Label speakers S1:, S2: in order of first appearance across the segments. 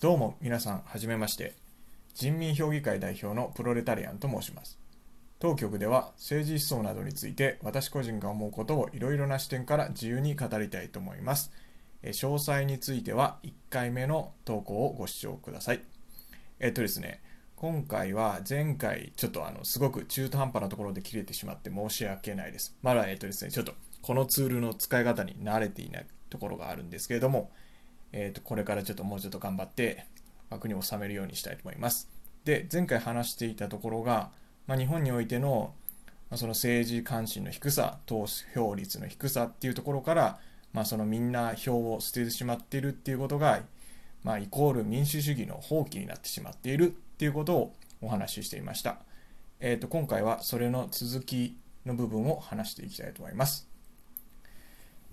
S1: どうも皆さんはじめまして。人民評議会代表のプロレタリアンと申します。当局では政治思想などについて私個人が思うことをいろいろな視点から自由に語りたいと思います。詳細については1回目の投稿をご視聴ください。えっとですね今回は前回ちょっとあのすごく中途半端なところで切れてしまって申し訳ないです。まだえっとですねちょっとこのツールの使い方に慣れていないところがあるんですけれどもえー、とこれからちょっともうちょっと頑張って枠に収めるようにしたいと思います。で前回話していたところが、まあ、日本においての,、まあその政治関心の低さ投票率の低さっていうところから、まあ、そのみんな票を捨ててしまっているっていうことが、まあ、イコール民主主義の放棄になってしまっているっていうことをお話ししていました。えー、と今回はそれの続きの部分を話していきたいと思います。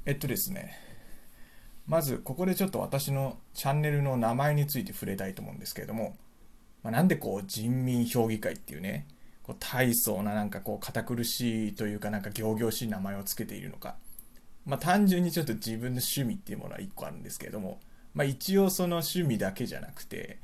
S1: えっとですね、まずここでちょっと私のチャンネルの名前について触れたいと思うんですけれども、まあ、なんでこう人民評議会っていうねこう大層ななんかこう堅苦しいというかなんか仰々しい名前を付けているのか、まあ、単純にちょっと自分の趣味っていうものは1個あるんですけれども、まあ、一応その趣味だけじゃなくて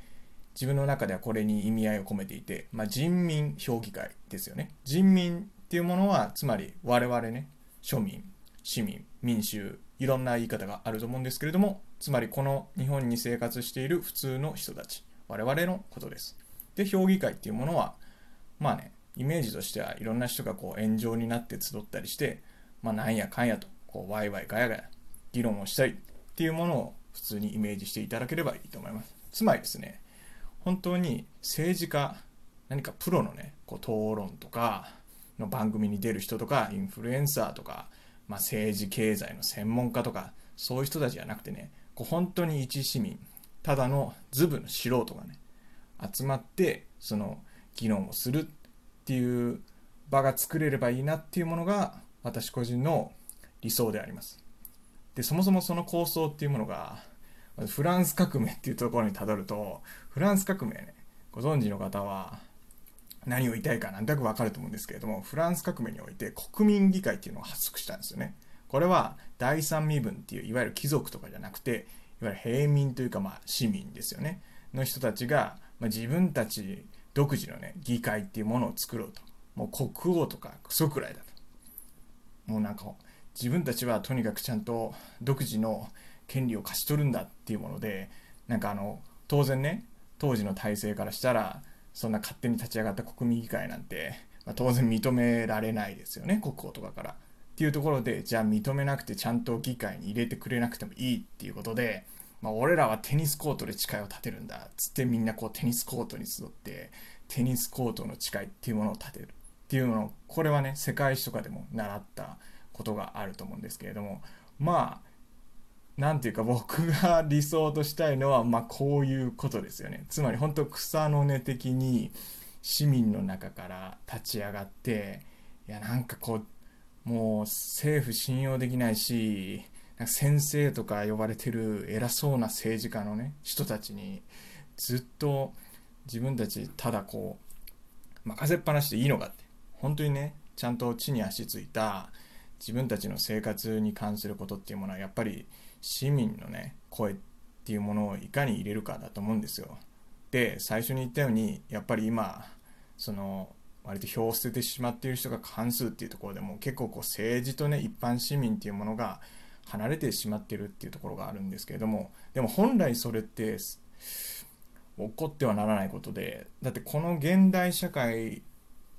S1: 自分の中ではこれに意味合いを込めていて、まあ、人民評議会ですよね。人民っていうものはつまり我々ね庶民市民民衆いろんな言い方があると思うんですけれどもつまりこの日本に生活している普通の人たち我々のことです。で評議会っていうものはまあねイメージとしてはいろんな人がこう炎上になって集ったりしてまあなんやかんやとこうワイワイガヤガヤ議論をしたりっていうものを普通にイメージしていただければいいと思います。つまりですね本当に政治家何かプロのねこう討論とかの番組に出る人とかインフルエンサーとかまあ、政治経済の専門家とかそういう人たちじゃなくてねこう本当に一市民ただのズブの素人がね集まってその議論をするっていう場が作れればいいなっていうものが私個人の理想であります。でそもそもその構想っていうものがフランス革命っていうところにたどるとフランス革命ねご存知の方は何を言いたいかなんとなくわかると思うんですけれども、フランス革命において国民議会っていうのを発足したんですよね。これは第三身分っていういわゆる貴族とかじゃなくて、いわゆる平民というかまあ市民ですよね。の人たちが、まあ、自分たち独自のね、議会っていうものを作ろうと。もう国王とかクソくらいだと。もうなんか自分たちはとにかくちゃんと独自の権利を勝ち取るんだっていうもので、なんかあの、当然ね、当時の体制からしたら、そんな勝手に立ち上がった国民議会なんて、まあ、当然認められないですよね国王とかから。っていうところでじゃあ認めなくてちゃんと議会に入れてくれなくてもいいっていうことで、まあ、俺らはテニスコートで誓いを立てるんだっつってみんなこうテニスコートに集ってテニスコートの誓いっていうものを立てるっていうのをこれはね世界史とかでも習ったことがあると思うんですけれどもまあ何ていうか僕が理想としたいのはまあこういうことですよね。つまり本当草の根的に市民の中から立ち上がっていやなんかこうもう政府信用できないし先生とか呼ばれてる偉そうな政治家のね人たちにずっと自分たちただこう任せっぱなしでいいのかって本当にねちゃんと地に足ついた自分たちの生活に関することっていうものはやっぱり市民のね声っていうものをいかに入れるかだと思うんですよ。で最初に言ったようにやっぱり今その割と票を捨ててしまっている人が過半数っていうところでも結構こう政治とね一般市民っていうものが離れてしまってるっていうところがあるんですけれどもでも本来それって起こってはならないことでだってこの現代社会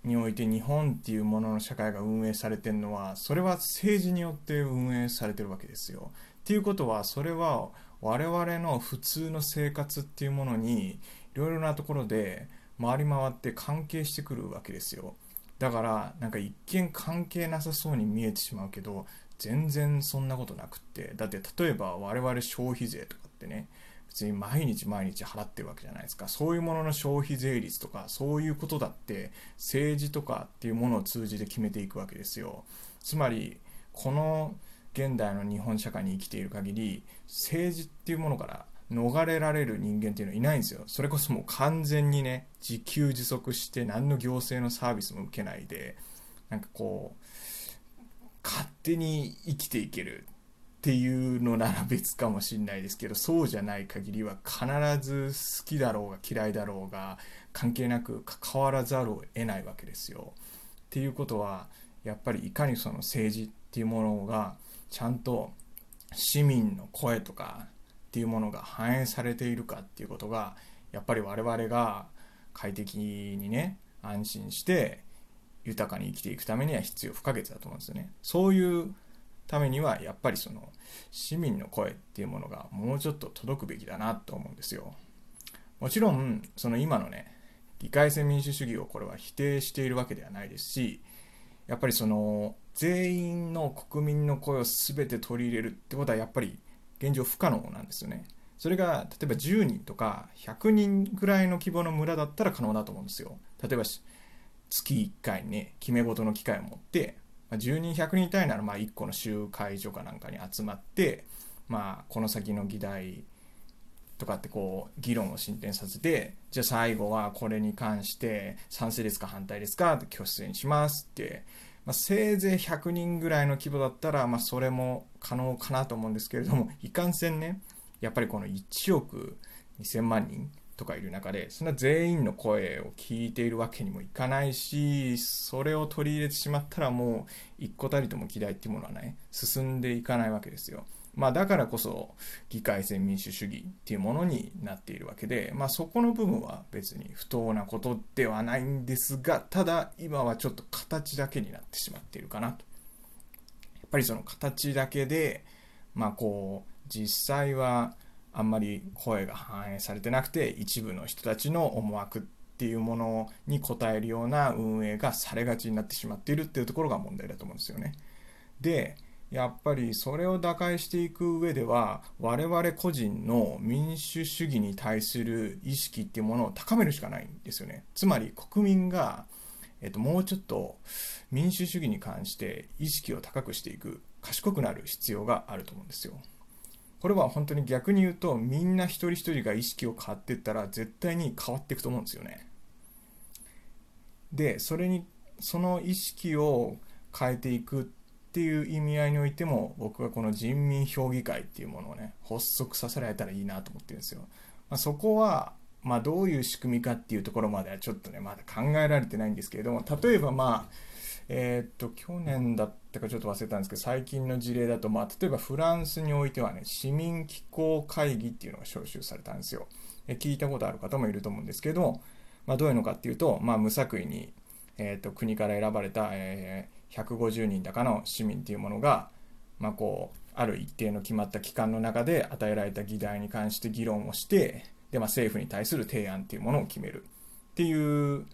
S1: において日本っていうものの社会が運営されてるのはそれは政治によって運営されてるわけですよ。っていうことはそれは我々の普通の生活っていうものにいろいろなところで回り回って関係してくるわけですよ。だからなんか一見関係なさそうに見えてしまうけど全然そんなことなくってだって例えば我々消費税とかってね普通に毎日毎日払ってるわけじゃないですか。そういうものの消費税率とかそういうことだって政治とかっていうものを通じて決めていくわけですよ。つまりこの現代の日本社会に生きている限り政治っていうものから逃れられる人間っていうのはいないんですよ。それこそもう完全にね自給自足して何の行政のサービスも受けないでなんかこう勝手に生きていける。っていうのなら別かもしれないですけどそうじゃない限りは必ず好きだろうが嫌いだろうが関係なく関わらざるを得ないわけですよ。っていうことはやっぱりいかにその政治っていうものがちゃんと市民の声とかっていうものが反映されているかっていうことがやっぱり我々が快適にね安心して豊かに生きていくためには必要不可欠だと思うんですよね。そういうためにはやっぱりその市民の声っていうものがもうちょっと届くべきだなと思うんですよ。もちろんその今のね議会制民主主義をこれは否定しているわけではないですしやっぱりその全員の国民の声を全て取り入れるってことはやっぱり現状不可能なんですよね。それが例えば10人とか100人ぐらいの規模の村だったら可能だと思うんですよ。例えば月1回ね決め事の機会を持ってまあ、10人100人いたいならまあ1個の集会所かなんかに集まって、まあ、この先の議題とかってこう議論を進展させてじゃあ最後はこれに関して賛成ですか反対ですかって挙手にしますって、まあ、せいぜい100人ぐらいの規模だったら、まあ、それも可能かなと思うんですけれどもいかんせんねやっぱりこの1億2000万人とかいる中でそんな全員の声を聞いているわけにもいかないしそれを取り入れてしまったらもう一個たりとも議題っていうものはね進んでいかないわけですよ。まあ、だからこそ議会制民主主義っていうものになっているわけで、まあ、そこの部分は別に不当なことではないんですがただ今はちょっと形だけになってしまっているかなと。やっぱりその形だけでまあこう実際はあんまり声が反映されてなくて一部の人たちの思惑っていうものに応えるような運営がされがちになってしまっているっていうところが問題だと思うんですよね。でやっぱりそれを打開していく上では我々個人の民主主義に対する意識っていうものを高めるしかないんですよね。つまり国民が、えっと、もうちょっと民主主義に関して意識を高くしていく賢くなる必要があると思うんですよ。これは本当に逆に言うとみんな一人一人が意識を変わっていったら絶対に変わっていくと思うんですよね。でそれにその意識を変えていくっていう意味合いにおいても僕はこの人民評議会っていうものをね発足させられたらいいなと思ってるんですよ。まあ、そこはまあ、どういう仕組みかっていうところまではちょっとねまだ考えられてないんですけれども例えばまあえー、っと、去年だったかちょっと忘れたんですけど、最近の事例だと、まあ、例えばフランスにおいてはね、市民機構会議っていうのが招集されたんですよ。え聞いたことある方もいると思うんですけど、まあ、どういうのかっていうと、まあ、無作為に、えー、っと国から選ばれた、えー、150人だかの市民っていうものが、まあ、こう、ある一定の決まった期間の中で与えられた議題に関して議論をして、で、まあ、政府に対する提案っていうものを決めるっていう、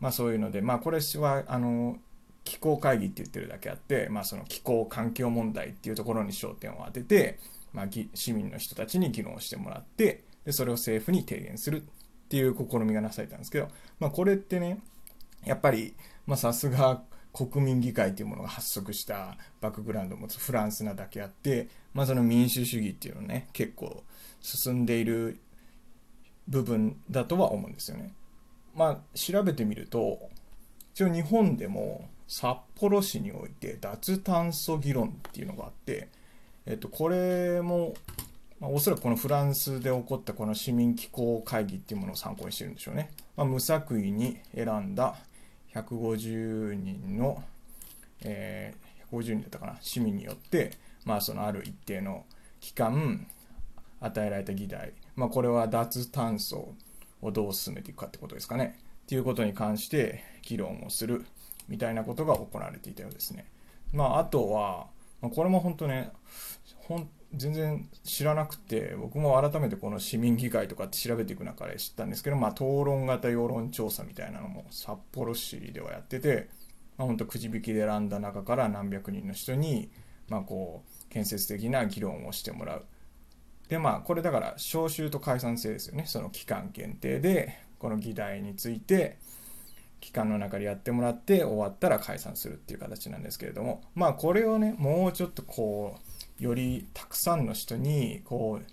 S1: まあ、そういうので、まあ、これはあの気候会議って言ってるだけあって、まあ、その気候環境問題っていうところに焦点を当てて、まあ、市民の人たちに議論してもらってでそれを政府に提言するっていう試みがなされたんですけど、まあ、これってねやっぱりさすが国民議会っていうものが発足したバックグラウンドを持つフランスなだけあって、まあ、その民主主義っていうのね結構進んでいる部分だとは思うんですよね。まあ調べてみると一応日本でも札幌市において脱炭素議論っていうのがあって、えっと、これも、まあ、おそらくこのフランスで起こったこの市民機構会議っていうものを参考にしてるんでしょうね。まあ、無作為に選んだ150人の、えー、150人だったかな、市民によって、まあ、そのある一定の期間、与えられた議題、まあ、これは脱炭素をどう進めていくかってことですかね。っていうことに関して議論をする。みたいなことが行われていたようですね。まあ、あとは、まこれも本当ね、ほん全然知らなくて、僕も改めてこの市民議会とかって調べていく中で知ったんですけど、まあ、討論型世論調査みたいなのも札幌市ではやってて、まあ、本当くじ引きで選んだ中から何百人の人に、まあ、こう建設的な議論をしてもらう。でまあこれだから招集と解散制ですよねその期間限定でこの議題について期間の中でやってもらって終わったら解散するっていう形なんですけれどもまあこれをねもうちょっとこうよりたくさんの人にこう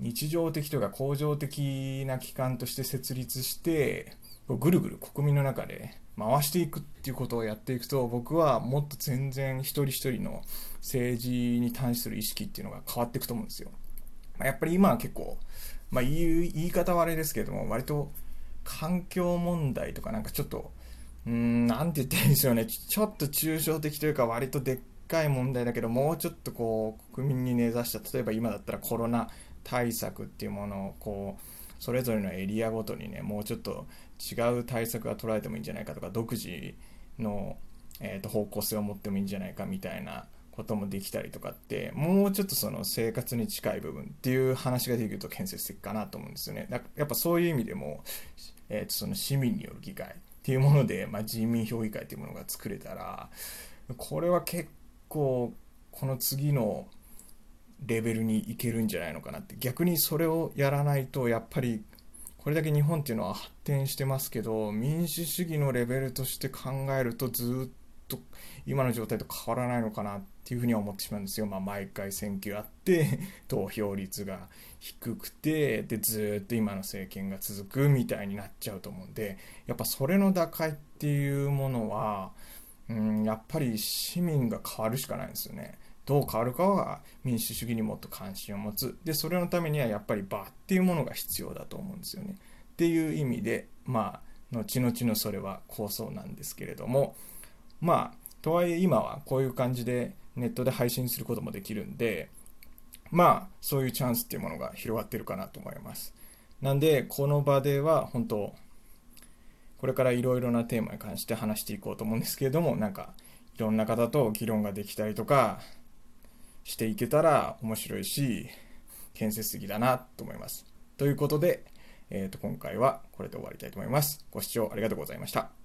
S1: 日常的とか恒常的な機関として設立してぐるぐる国民の中で回していくっていうことをやっていくと僕はもっと全然一人一人の政治に対する意識っていうのが変わっていくと思うんですよ。やっぱり今は結構、まあ、言い言い方はあれですけども割と環境問題とかなんかちょっとうんなんて言ったらいいんですよね。ちょっと抽象的というか割とでっかい問題だけどもうちょっとこう国民に根ざした例えば今だったらコロナ対策っていうものをこうそれぞれのエリアごとにねもうちょっと違う対策が取られてもいいんじゃないかとか独自の、えーと、方向性を持ってもいいんじゃないかみたいなこともできたりとかってもうちょっとその生活に近い部分っていう話ができると建設的かなと思うんですよね。だやっぱそういう意味でも、えーと、その市民による議会っていうもので、まあ、人民評議会っていうものが作れたらこれは結構この次のレベルにいけるんじゃないのかなって。逆にそれをやらないとやっぱりこれだけ日本っていうのは発展してますけど民主主義のレベルとして考えるとずっと今の状態と変わらないのかなってっていうふうには思ってしまうんですよ。まあ、毎回選挙あって 投票率が低くてでずっと今の政権が続くみたいになっちゃうと思うんでやっぱそれの打開っていうものはうんやっぱり市民が変わるしかないんですよね。どう変わるかは民主主義にもっと関心を持つでそれのためにはやっぱり場っていうものが必要だと思うんですよねっていう意味でまあ後々のそれは構想なんですけれどもまあとはいえ今はこういう感じでネットで配信することもできるんでまあそういうチャンスっていうものが広がってるかなと思いますなんでこの場では本当これからいろいろなテーマに関して話していこうと思うんですけれどもなんかいろんな方と議論ができたりとかしていけたら面白いし、建設的だなと思います。ということで、えー、と今回はこれで終わりたいと思います。ご視聴ありがとうございました。